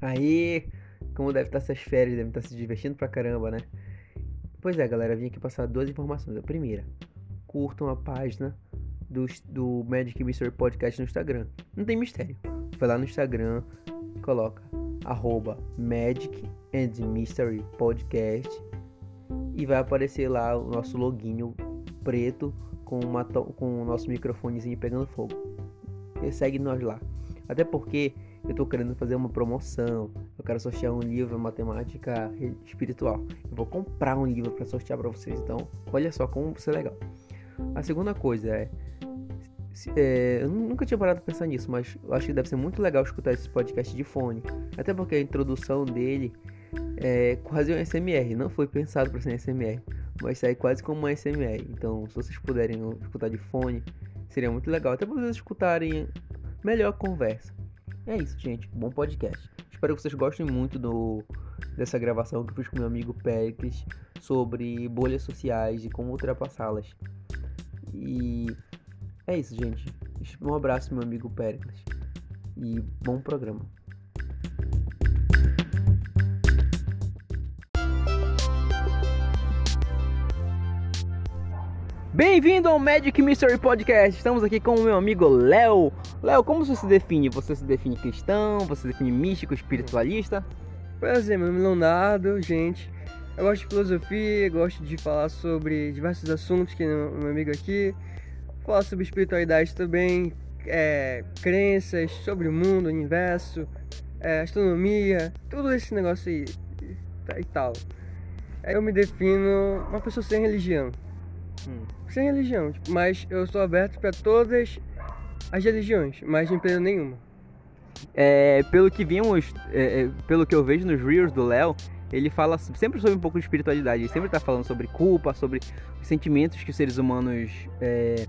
Aí, como deve estar essas férias, deve estar se divertindo pra caramba, né? Pois é, galera, vim aqui passar duas informações. A primeira, curtam a página do, do Magic Mystery Podcast no Instagram. Não tem mistério. Vai lá no Instagram, coloca arroba Magic and Mystery Podcast e vai aparecer lá o nosso loginho preto com, uma com o nosso microfonezinho pegando fogo. E segue nós lá. Até porque eu tô querendo fazer uma promoção. Eu quero sortear um livro matemática espiritual. Eu vou comprar um livro para sortear para vocês. Então, olha só como isso é legal. A segunda coisa é, é, eu nunca tinha parado pra pensar nisso, mas eu acho que deve ser muito legal escutar esse podcast de fone. Até porque a introdução dele é quase um SMR. Não foi pensado para ser um SMR, mas sai quase como um SMR. Então, se vocês puderem escutar de fone, seria muito legal. Até para vocês escutarem melhor a conversa. É isso, gente. Bom podcast. Espero que vocês gostem muito do, dessa gravação que eu fiz com meu amigo Pericles sobre bolhas sociais e como ultrapassá-las. E é isso, gente. Um abraço, meu amigo Pericles. E bom programa. Bem-vindo ao Magic Mystery Podcast. Estamos aqui com o meu amigo Léo. Léo, como você se define? Você se define cristão? Você se define místico, espiritualista? Prazer, meu nome é Leonardo, gente. Eu gosto de filosofia, gosto de falar sobre diversos assuntos que meu amigo aqui. Falar sobre espiritualidade também, é, crenças, sobre o mundo, o universo, é, astronomia, tudo esse negócio aí e tal. Eu me defino uma pessoa sem religião. Hum. Sem religião, tipo, mas eu sou aberto para todas as religiões, mas não empresa nenhuma. É, pelo que vimos, é, é, pelo que eu vejo nos reels do Léo, ele fala sempre sobre um pouco de espiritualidade. Ele sempre está falando sobre culpa, sobre os sentimentos que os seres humanos é,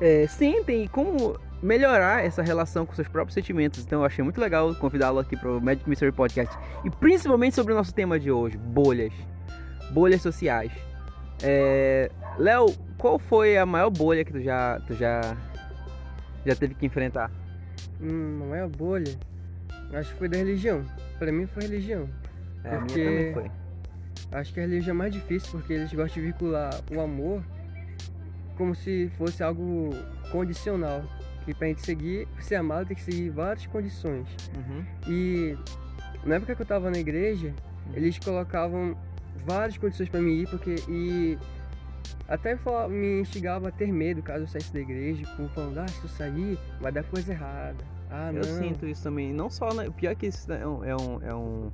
é, sentem e como melhorar essa relação com seus próprios sentimentos. Então eu achei muito legal convidá-lo aqui para o Magic Mystery Podcast. E principalmente sobre o nosso tema de hoje, bolhas. Bolhas sociais. É... Léo, qual foi a maior bolha que tu já, tu já, já teve que enfrentar? Hum, a maior bolha? Acho que foi da religião. Pra mim foi religião. É, porque a minha também foi. Acho que a religião é mais difícil porque eles gostam de vincular o amor como se fosse algo condicional. Que pra gente seguir, ser amado tem que seguir várias condições. Uhum. E na época que eu tava na igreja, uhum. eles colocavam várias condições para mim ir, porque e até me instigava a ter medo caso eu saísse da igreja, como falando, ah, se eu sair, vai dar coisa errada. Ah, eu não. sinto isso também. Não só. Na... Pior que isso é um, é um, é um.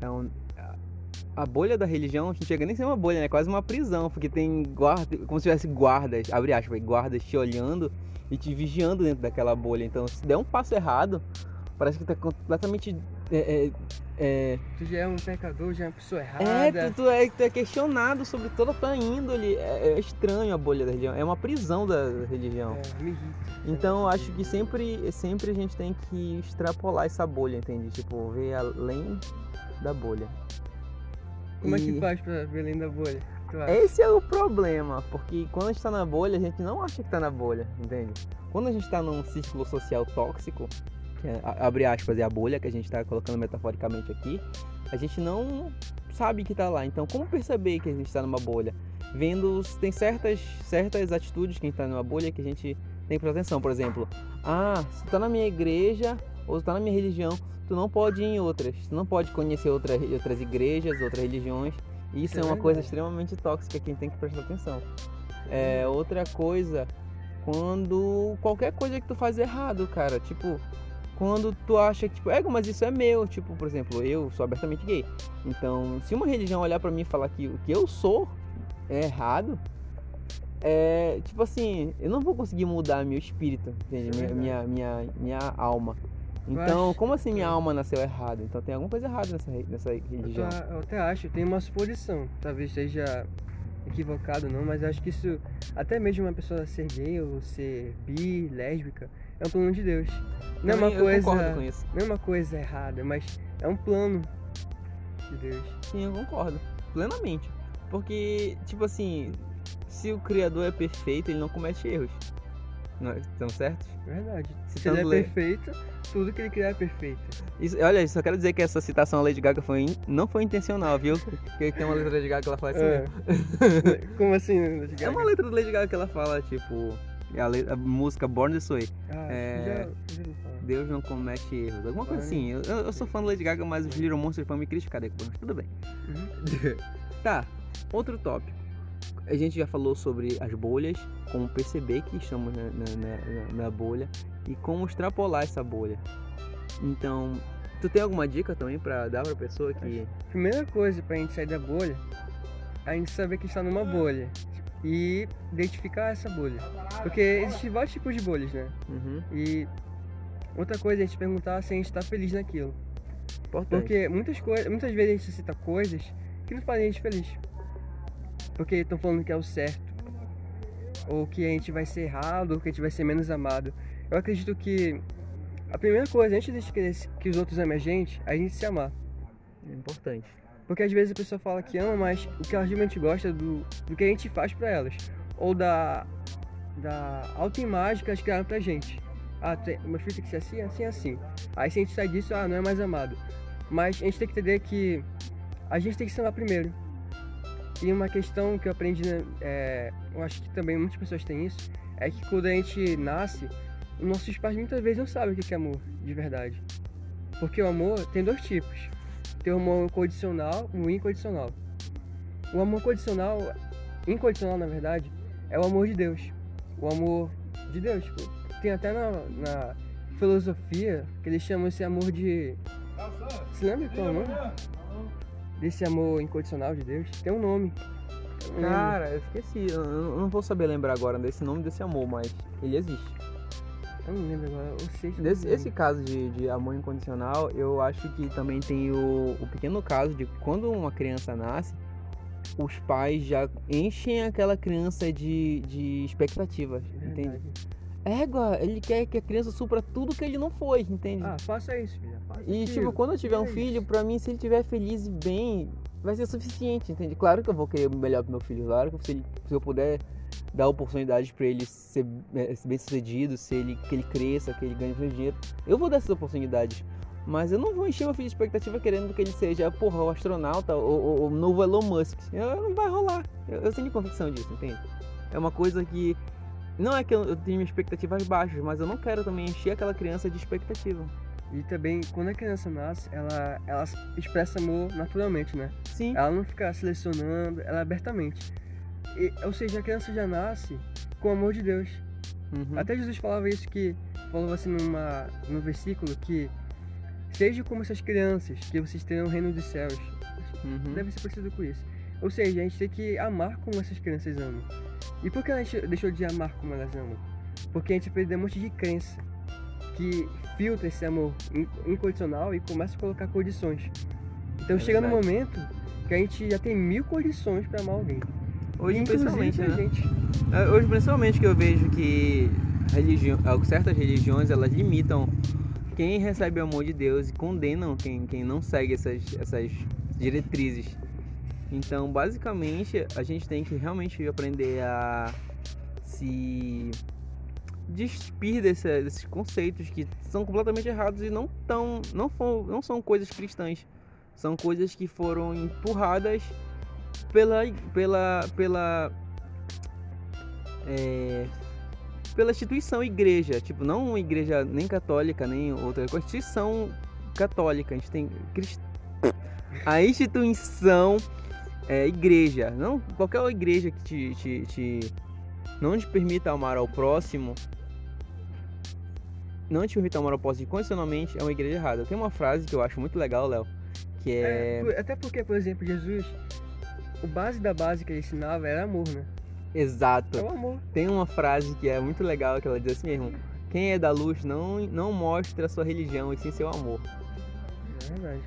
É um a bolha da religião não chega nem a ser uma bolha, né? É quase uma prisão, porque tem guarda, como se tivesse guardas, abre aspas, guardas te olhando e te vigiando dentro daquela bolha. Então, se der um passo errado, parece que tá completamente é, é, é... Tu já é um pecador, já é uma pessoa é, errada. É, tu, tu, é, tu é questionado sobre toda a tua índole. É, é, estranho a bolha da religião. É uma prisão da religião. É, me irrita. Então acho que sempre, sempre a gente tem que extrapolar essa bolha, entende? Tipo, ver além da bolha. Como e... é que faz pra ver além da bolha? Esse é o problema, porque quando a gente tá na bolha, a gente não acha que tá na bolha, entende? Quando a gente tá num círculo social tóxico, que é, abre aspas, é a bolha que a gente está colocando metaforicamente aqui, a gente não sabe que está lá. Então, como perceber que a gente está numa bolha? Vendo, tem certas, certas atitudes que a gente está numa bolha que a gente tem que prestar atenção. Por exemplo, ah, se está na minha igreja ou está na minha religião, tu não pode ir em outras. Tu não pode conhecer outras, outras igrejas, outras religiões. Isso é, é uma coisa extremamente tóxica que a gente tem que prestar atenção. É, outra coisa, quando qualquer coisa que tu faz errado, cara, tipo, quando tu acha que, tipo, é, mas isso é meu, tipo, por exemplo, eu sou abertamente gay. Então, se uma religião olhar para mim e falar que o que eu sou é errado, é, tipo assim, eu não vou conseguir mudar meu espírito, entende? Minha, minha, minha, minha alma. Então, como assim minha alma nasceu errado? Então tem alguma coisa errada nessa, nessa religião. Eu, eu até acho, tem uma suposição, talvez seja equivocado não, mas acho que isso, até mesmo uma pessoa ser gay ou ser bi, lésbica, é um plano de Deus. Não é uma coisa, não é uma coisa errada, mas é um plano de Deus. Sim, eu concordo plenamente. Porque, tipo assim, se o criador é perfeito, ele não comete erros. Nós estamos certos? Verdade. Se Citando ele é perfeito, tudo que ele criar é perfeito. Isso- olha, só quero dizer que essa citação à Lady Gaga foi in- não foi intencional, viu? Porque tem uma letra da Lady Gaga que ela fala assim É. Como assim? É uma letra da Lady Gaga que ela fala, tipo, a, le- a música Born This Way. Ah, É. já. Deus não comete erros. Alguma coisa assim. Eu, eu- sou fã da Lady Gaga, mas os Little Monsters vão me criticar depois. mas Tudo bem. Uhum. Tá, outro tópico. A gente já falou sobre as bolhas, como perceber que estamos na, na- na- na- bolha e como extrapolar essa bolha. Então, tu tem alguma dica também pra dar pra pessoa que. Primeira coisa pra gente sair da bolha, é a gente saber que está numa bolha. E identificar essa bolha. Porque existem vários tipos de bolhas, né? Uhum, E outra coisa é a gente perguntar se a gente está feliz naquilo. importante. Porque muitas, coisas, muitas vezes a gente cita coisas que não fazem a gente feliz. Porque estão falando que é o certo. Ou que a gente vai ser errado, ou que a gente vai ser menos amado. Eu acredito que a primeira coisa, antes de a gente querer que os outros amem a gente, é a gente se amar. É importante. Porque às vezes a pessoa fala que ama, mas o que ela realmente gosta é do, do que a gente faz pra elas. Ou da, da autoimagem que elas criaram pra gente. Ah, tem, meu filho tem que ser assim, assim, assim. Aí se a gente sai disso, ah, não é mais amado. Mas a gente tem que entender que a gente tem que se amar primeiro. E uma questão que eu aprendi, né, é, eu acho que também muitas pessoas têm isso, é que quando a gente nasce, nossos pais muitas vezes não sabem o que é amor, de verdade. Porque o amor tem dois tipos. Tem o amor condicional e o incondicional. O amor condicional, incondicional na verdade, é o amor de Deus. O amor de Deus. Tipo, tem até na, na filosofia que eles chamam esse amor de. Você lembra qual é o nome? Desse amor incondicional de Deus? Tem um nome. Cara, eu esqueci. Eu não vou saber lembrar agora desse nome desse amor, mas ele existe. Eu não lembro agora. Eu sei se eu Nesse, lembro. esse caso de, de amor incondicional, eu acho que também tem o, o pequeno caso de quando uma criança nasce, os pais já enchem aquela criança de, de expectativas, entende? Verdade. Égua, ele quer que a criança supra tudo que ele não foi, entende? Ah, faça isso, filha. Faça e aquilo. tipo, quando eu tiver um É filho, pra mim, se ele estiver feliz e bem, vai ser suficiente, entende? Claro que eu vou querer o melhor pro meu filho, claro que se, ele- se eu puder dar oportunidades pra ele ser, eh, ser bem sucedido, se ele, que ele cresça, que ele ganhe mais dinheiro, eu vou dar essas oportunidades. Mas eu não vou encher meu filho de expectativa querendo que ele seja, porra, o astronauta ou ou o novo Elon Musk. Eu- Não vai rolar. Eu, eu tenho convicção disso, entende? É uma coisa que. Não é que eu, eu tenho expectativas baixas, mas eu não quero também encher aquela criança de expectativa. E também, quando a criança nasce, ela, ela expressa amor naturalmente, né? Sim. Ela não fica selecionando, ela é abertamente. E, ou seja, a criança já nasce com o amor de Deus. Uhum. Até Jesus falava isso que falou assim numa, num versículo que seja como essas crianças, que vocês terão o reino dos céus. Uhum. Deve ser parecido com isso. Ou seja, a gente tem que amar como essas crianças amam. E por que a gente deixou de amar como elas amam? Porque a gente perdeu um monte de crença que filtra esse amor in- incondicional e começa a colocar condições. Então É chega no momento que a gente já tem mil condições para amar alguém. Hoje, Inclusive principalmente, né? gente. É, Hoje, principalmente, que eu vejo que religião, certas religiões elas limitam quem recebe o amor de Deus e condenam quem, quem não segue essas, essas diretrizes. Então, basicamente, a gente tem que realmente aprender a se despir desse- desses conceitos que são completamente errados e não, tão, não, fo- não são coisas cristãs. São coisas que foram empurradas pela, pela, pela é, pela instituição igreja, tipo, não uma igreja nem católica, nem outra instituição católica, a gente tem crist... a instituição é igreja, não qualquer igreja que te, te, te- não te permita amar ao próximo, não te permita amar ao próximo incondicionalmente, é uma igreja errada. Tem uma frase que eu acho muito legal, Léo, que é, É, até porque, por exemplo, Jesus, o base da base que ele ensinava era amor, né? exato. É o amor. Tem uma frase que é muito legal que ela diz assim mesmo: Quem é da luz não, não mostra a sua religião e sim seu amor. É verdade.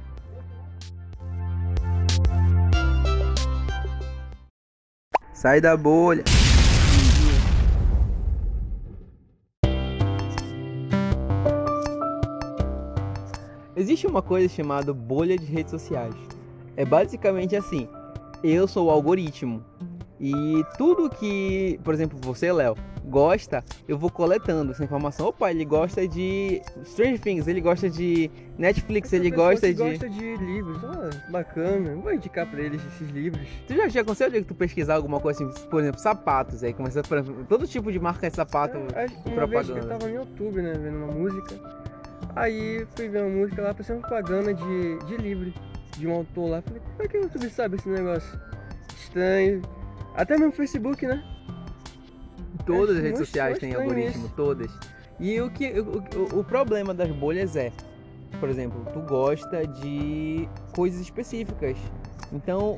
Sai da bolha. Existe uma coisa chamada bolha de redes sociais. É basicamente assim: eu sou o algoritmo. E tudo que, por exemplo, você, Léo, gosta, eu vou coletando essa informação. Opa, ele gosta de Stranger Things, ele gosta de Netflix, Essa ele gosta de. gosta de livros, ah, bacana. Vou indicar pra eles esses livros. Tu já, já de tu pesquisar alguma coisa assim, por exemplo, sapatos, aí começa por exemplo, todo tipo de marca de sapato. É, acho que uma vez que eu tava no YouTube, né, vendo uma música. Aí fui ver uma música lá, passando propaganda de, de livro, de um autor lá. Falei, como é que o YouTube sabe esse negócio? Estranho. Até mesmo Facebook, né? Todas Acho as redes muito sociais têm algoritmo, isso. todas. E o que o, o, o problema das bolhas é, por exemplo, tu gosta de coisas específicas. Então,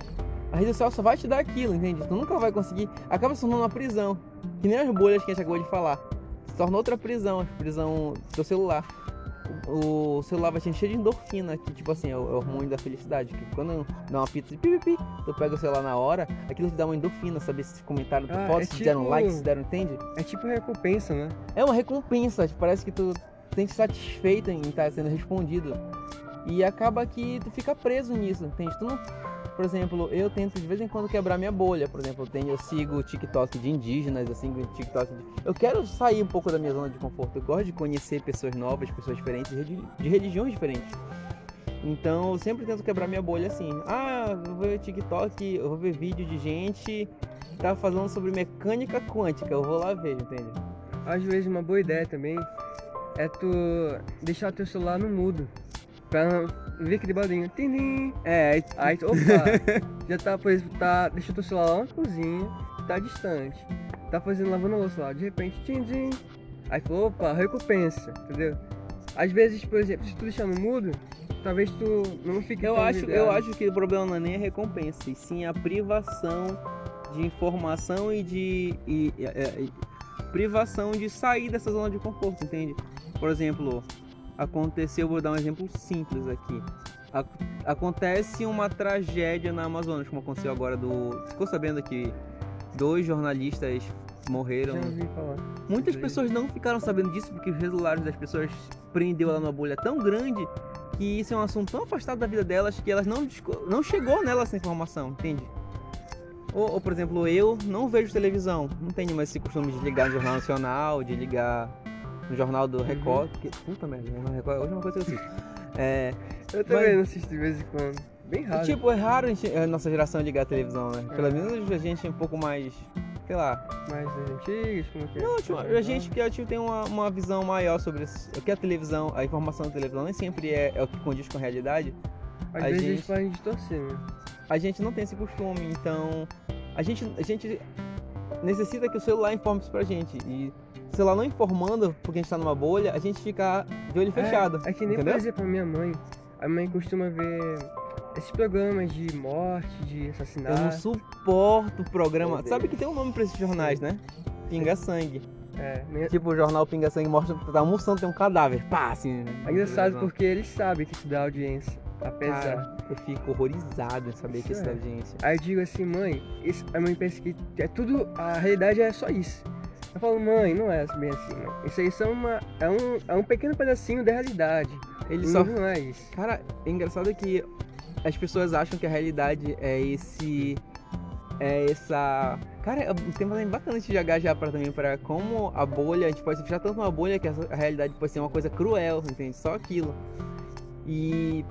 a rede social só vai te dar aquilo, entende? Tu nunca vai conseguir. Acaba se tornando uma prisão. Que nem as bolhas que a gente acabou de falar. Se torna outra prisão, a prisão do celular. O celular vai te encher de endorfina, que tipo assim, é o, é o hormônio da felicidade. Que quando dá uma pizza de pipipi, tu pega o celular na hora, aquilo te dá uma endorfina, saber se comentaram Ah, foto, é se deram tipo- like, se deram, entende? É tipo recompensa, né? É uma recompensa, tipo, parece que tu tem se satisfeito em estar sendo respondido. E acaba que tu fica preso nisso, entende? Tu não... Por exemplo, eu tento de vez em quando quebrar minha bolha. Por exemplo, eu, tenho, eu sigo o TikTok de indígenas, sigo o TikTok de... Eu quero sair um pouco da minha zona de conforto. Eu gosto de conhecer pessoas novas, pessoas diferentes, de religiões diferentes. Então, eu sempre tento quebrar minha bolha assim. Ah, eu vou ver TikTok, eu vou ver vídeo de gente que tá falando sobre mecânica quântica. Eu vou lá ver, entende? Às vezes uma boa ideia também é tu deixar teu celular no mudo. Pra ver aquele barulhinho. Tim, É, aí Aí, opa, já tá, por exemplo, tá, deixa teu celular lá na cozinha, tá distante, tá fazendo lavando louça lá, de repente, tim. Aí falou, opa, recompensa, entendeu? Às vezes, por exemplo, se tu deixar no mudo, talvez tu não fique Eu acho, eu vidrado. acho que o problema não é nem a recompensa, e sim a privação de informação e de. E, e- e- privação de sair dessa zona de conforto, entende? Por exemplo, aconteceu, vou dar um exemplo simples aqui. Ac- acontece uma tragédia na Amazonas, como aconteceu agora do. Ficou sabendo que dois jornalistas morreram. Já ouvi falar. Muitas pessoas não ficaram sabendo disso porque os celulares das pessoas prendeu ela numa bolha tão grande que isso é um assunto tão afastado da vida delas que elas não, não chegou nela essa informação, entende? Ou, ou, por exemplo, eu não vejo televisão, não tenho mais esse costume de ligar no Jornal Nacional, de ligar no Jornal do Record, porque, puta merda, o Jornal Record é a última coisa que eu assisto. É, Eu também Mas- não assisto de vez em quando. Bem raro. tipo, é raro a, gente- a nossa geração ligar a televisão, né? Pelo É. menos a gente é um pouco mais, sei lá, Mais das antigas, como que é? Não, tipo, a gente que tipo, tem uma, uma visão maior sobre isso. o que a televisão, a informação da televisão nem sempre é, é o que condiz com a realidade. Às a vezes gente- podem distorcer, né? A gente não tem esse costume, então a gente, a gente necessita que o celular informe isso pra gente. E o celular não informando, porque a gente tá numa bolha, a gente fica de olho fechado. É, é que nem, entendeu? por exemplo, a minha mãe. A minha mãe costuma ver esses programas de morte, de Eu não assassinato. suporto o programa. Sabe que tem um nome pra esses jornais, né? Pinga Sangue. É, né? Tipo, o jornal Pinga Sangue mostra que tá almoçando, tem um cadáver. Pá, assim. É engraçado Não. porque eles sabem que isso dá audiência. Apesar. Cara, eu fico horrorizado em saber que Isso isso dá é. audiência. Aí eu digo assim, mãe, isso, a mãe pensa que é tudo. A realidade é só isso. Eu falo, mãe, não é bem assim. Isso aí são uma, é, um, é um pequeno pedacinho da realidade. Ele não, só. não é isso. Cara, é engraçado que as pessoas acham que a realidade é esse. É essa. Cara, é um tema bacana de jogar já pra, também para como a bolha, a gente pode se fechar tanto uma bolha que a realidade pode ser uma coisa cruel, entende? Só aquilo. E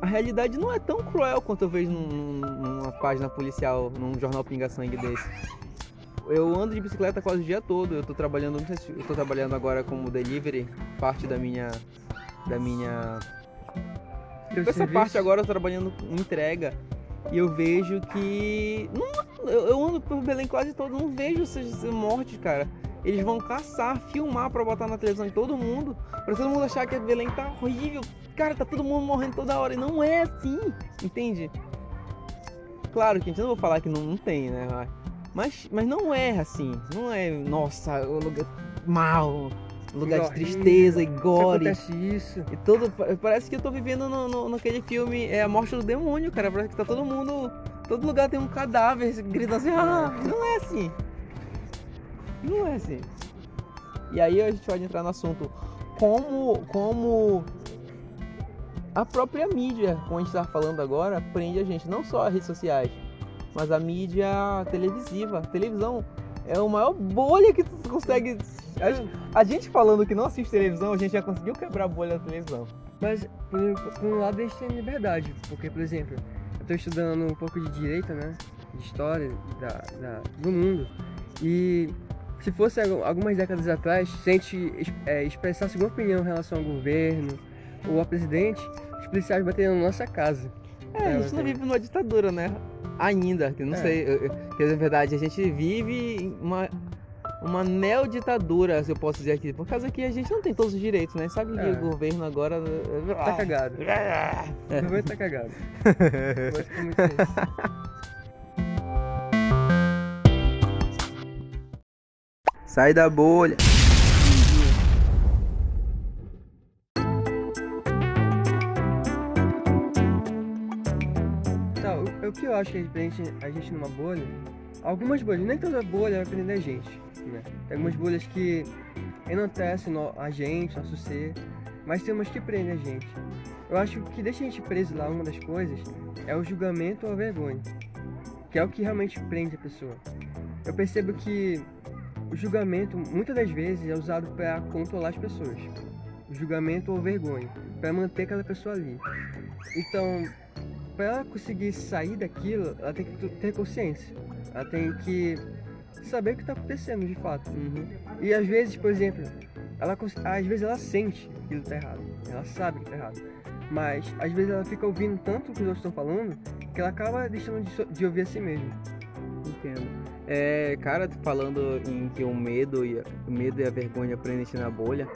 a realidade não é tão cruel quanto eu vejo num- num- numa página policial, num jornal Pinga Sangue desse. Eu ando de bicicleta quase o dia todo. Eu tô trabalhando, não sei se eu tô trabalhando agora como delivery, parte da minha da minha Teu essa serviço- parte agora eu tô trabalhando com entrega e eu vejo que. Não, eu, eu ando por Belém quase todo, não vejo essas mortes, cara. Eles vão caçar, filmar pra botar na televisão de todo mundo, pra todo mundo achar que Belém tá horrível. Cara, tá todo mundo morrendo toda hora. E não é assim, entende? Claro que a gente não vou falar que não, não tem, né? Mas, mas não é assim. Não é, nossa, o lugar mal, lugar de tristeza e gore. acontece isso. E todo, pa- parece que eu tô vivendo no, no- naquele filme É a Morte do Demônio, cara. Parece que tá todo mundo. Todo lugar tem um cadáver gritando assim, ah, não é assim. Não é assim. E aí a gente pode entrar no assunto como. como a própria mídia, como a gente tá falando agora, prende a gente, não só as redes sociais, mas a mídia televisiva. A televisão É a maior bolha que tu consegue. A, gente falando que não assiste televisão, a gente já conseguiu quebrar a bolha da televisão. Mas, por, por um lado, a gente tem liberdade. Porque, por exemplo, eu tô estudando um pouco de direito, né? De história da, da- do mundo. E se fosse algu- algumas décadas atrás, se a gente é, expressasse alguma opinião em relação ao governo ou ao presidente, os policiais bateriam na nossa casa. É, a É, gente não vive numa ditadura, né? Ainda, que não É. sei. Que na verdade a gente vive uma. Uma neoditadura, se eu posso dizer aqui. Por causa que a gente não tem todos os direitos, né? Sabe que É. o governo agora. Tá cagado. É. O governo tá cagado. É. Sai da bolha. O, que eu acho que a gente, a gente numa bolha, algumas bolhas, nem toda bolha vai prender a gente, né? Tem algumas bolhas que enaltecem a gente, nosso ser, mas tem umas que prendem a gente. Eu acho que o que deixa a gente preso lá, uma das coisas, é o julgamento ou a vergonha, que é o que realmente prende a pessoa. Eu percebo que o julgamento, muitas das vezes, é usado para controlar as pessoas. O julgamento ou vergonha, para manter aquela pessoa ali. Então, para ela conseguir sair daquilo, ela tem que ter consciência. Ela tem que saber o que está acontecendo de fato. Uhum. E às vezes, por exemplo, ela às vezes ela sente que aquilo tá errado. Ela sabe que tá errado. Mas às vezes ela fica ouvindo tanto o que os outros estão falando que ela acaba deixando de, de ouvir a si mesma. Entendo. É, cara, falando em que o medo e a, o medo e a vergonha prendem na bolha,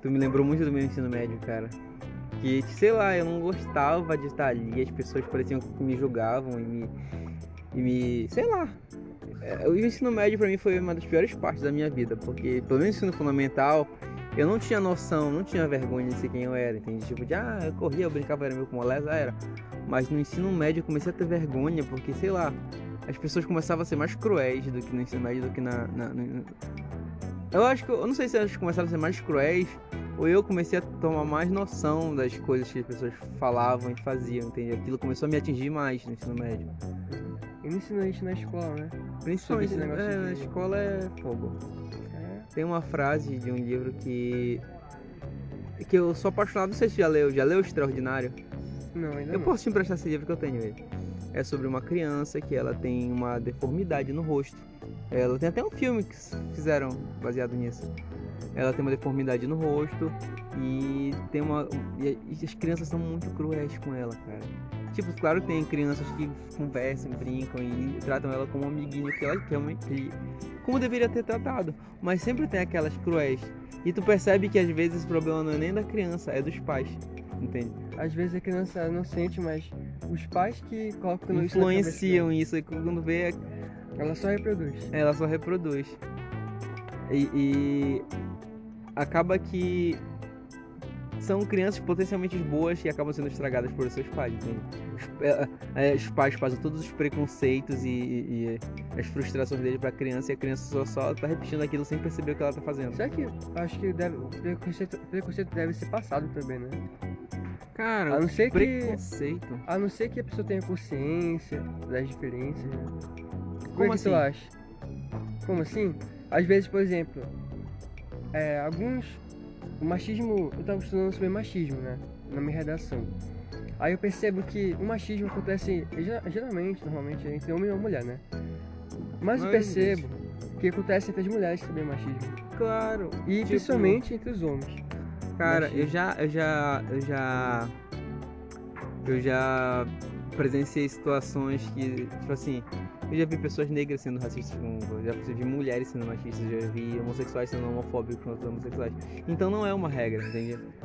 tu me lembrou muito do meu ensino médio, cara. Que, sei lá, eu não gostava de estar ali, as pessoas pareciam que me julgavam e me. E me. sei lá. É, o ensino médio pra mim foi uma das piores partes da minha vida, porque pelo menos no ensino fundamental eu não tinha noção, não tinha vergonha de ser quem eu era, entende? Tipo, de ah, eu corria, eu brincava, era meio com moleza, era. Mas no ensino médio eu comecei a ter vergonha, porque sei lá, as pessoas começavam a ser mais cruéis do que no ensino médio, do que na. na- no- Eu acho que. Eu não sei se elas começaram a ser mais cruéis, ou eu comecei a tomar mais noção das coisas que as pessoas falavam e faziam, entende? Aquilo começou a me atingir mais no ensino médio. E não ensina isso na escola, né? Principalmente esse negócio é, na de- escola é fogo. É. Tem uma frase de um livro que. que eu sou apaixonado, não sei se já leu, já leu Extraordinário? Não, ainda Eu não. posso te emprestar esse livro que eu tenho ele. É sobre uma criança que ela tem uma deformidade no rosto. Ela tem até um filme que fizeram baseado nisso. Ela tem uma deformidade no rosto e tem uma. E as crianças são muito cruéis com ela, cara. Tipo, claro que tem crianças que conversam, brincam e tratam ela como um amiguinho que ela realmente. que- como deveria ter tratado. Mas sempre tem aquelas cruéis. E tu percebe que às vezes o problema não é nem da criança, é dos pais. Entende? Às vezes a criança não sente, mas os pais que colocam influenciam isso e quando vê ela só reproduz. ela só reproduz e, e acaba que são crianças potencialmente boas que acabam sendo estragadas por seus pais entende? Os, é, é, os pais fazem todos os preconceitos e, e- e as frustrações deles pra criança e a criança só, só tá repetindo aquilo sem perceber o que ela tá fazendo Será que eu acho que deve, o preconceito, preconceito deve ser passado também, né? cara A não ser que preconceito A não ser que a pessoa tenha consciência das diferenças, né? Como, Como é que assim? tu acha? Como assim? Às vezes, por exemplo, é, alguns. O machismo. Eu tava estudando sobre machismo, né? Na minha redação. Aí eu percebo que o machismo acontece ge- geralmente, normalmente, entre homem e mulher, né? Mas eu percebo que acontece entre as mulheres também o machismo. claro E tipo, principalmente entre os homens. Cara, Machismo. eu já, eu já, eu já, eu já presenciei situações que, tipo assim, eu já vi pessoas negras sendo racistas com, já vi mulheres sendo machistas, já vi homossexuais sendo homofóbicos contra homossexuais. Então não é uma regra,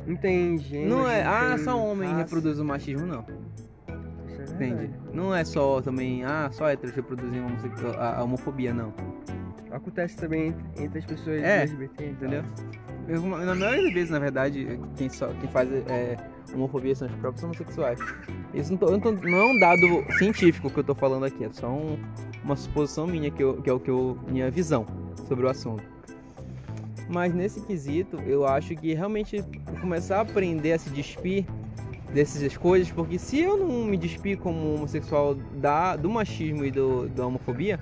entende? Gênero. Não é, ah, só homem raça. reproduz o machismo, não. É Entende? Não é só também, ah, só héteros reproduzem a a, homofobia, não. Acontece também entre, entre as pessoas É, LGBT, e tal. Eu, na maioria das vezes, na verdade, quem, só, quem faz é, homofobia são os próprios homossexuais. Isso não, tô- não, tô- não é um dado científico que eu tô falando aqui, é só um- uma suposição minha, que, eu- que é o que eu. minha visão sobre o assunto. Mas nesse quesito, eu acho que realmente começar a aprender a se despir dessas coisas, porque se eu não me despir como homossexual da, do machismo e do, da homofobia,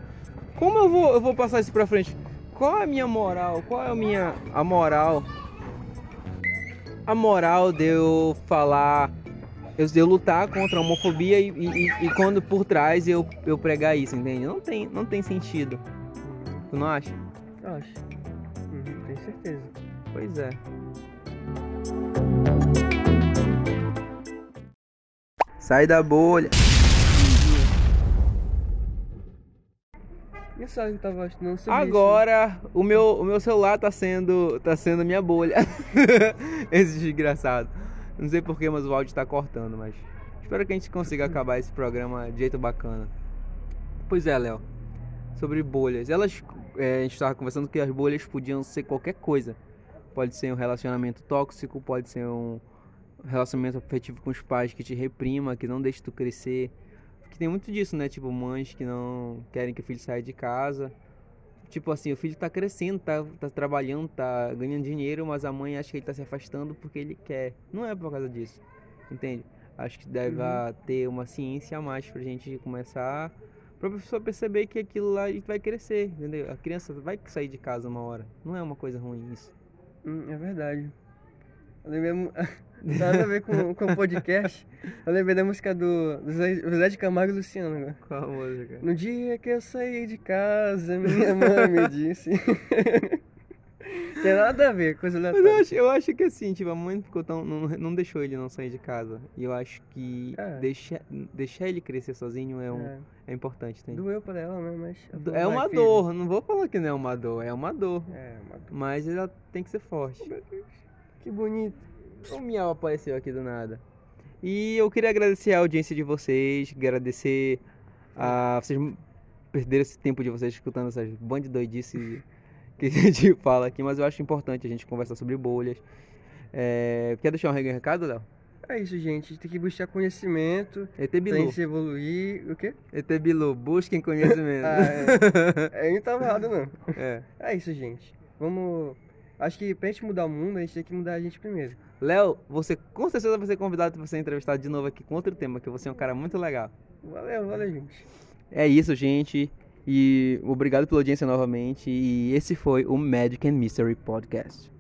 como eu vou, eu vou passar isso pra frente? Qual é a minha moral? Qual é a minha a moral? A moral de eu falar, eu, de eu lutar contra a homofobia e, e, e quando por trás eu, eu pregar isso, entende? Não tem, não tem sentido. Tu não acha? Acho. Uhum, tenho certeza. Pois é. Sai da bolha. Que tava Agora o meu, o meu celular tá sendo tá sendo minha bolha. esse desgraçado. Não sei porquê, mas o áudio tá cortando, mas espero que a gente consiga acabar esse programa de jeito bacana. Pois é, Léo. Sobre bolhas. Elas é, a gente estava conversando que as bolhas podiam ser qualquer coisa. Pode ser um relacionamento tóxico, pode ser um relacionamento afetivo com os pais que te reprima, que não deixa tu crescer. Que tem muito disso, né? Tipo, mães que não querem que o filho saia de casa. Tipo assim, o filho tá crescendo, tá, tá trabalhando, tá ganhando dinheiro, mas a mãe acha que ele tá se afastando porque ele quer. Não é por causa disso, entende? Acho que deve Uhum. ter uma ciência a mais pra gente começar pra pessoa perceber que aquilo lá vai crescer, entendeu? A criança vai sair de casa uma hora. Não é uma coisa ruim isso. Hum, é verdade. Eu lembrei. Nada a ver com, com o podcast. Eu lembrei da música do, Zé de Camargo e Luciano. Né? Qual a música? No dia que eu saí de casa, minha mãe me disse. Tem nada a ver, coisa Mas eu acho, eu acho que assim, tipo, a mãe ficou tão. Não, não deixou ele não sair de casa. E eu acho que É. deixar, deixar ele crescer sozinho é, um, É, é importante, entende? doeu pra ela, né? Mas. É "Vai, uma filho." dor, não vou falar que não é uma dor, é uma dor. É, uma dor. Mas ela tem que ser forte. Que bonito. O miau apareceu aqui do nada. E eu queria agradecer a audiência de vocês, agradecer a vocês perderam esse tempo de vocês escutando essas bandas de doidice que a gente fala aqui, mas eu acho importante a gente conversar sobre bolhas. É, Quer deixar um recado, Léo? É isso, gente. Tem que buscar conhecimento. ET Bilu. gente evoluir. O quê? ET Bilu, busquem conhecimento. Ah, é. Eu não tava errado, não. É. É isso, gente. Vamos. Acho que pra gente mudar o mundo, a gente tem que mudar a gente primeiro. Léo, você com certeza vai ser convidado para ser entrevistado de novo aqui com outro tema, que você é um cara muito legal. Valeu, valeu, gente. É isso, gente. E obrigado pela audiência novamente. E esse foi o Magic and Mystery Podcast.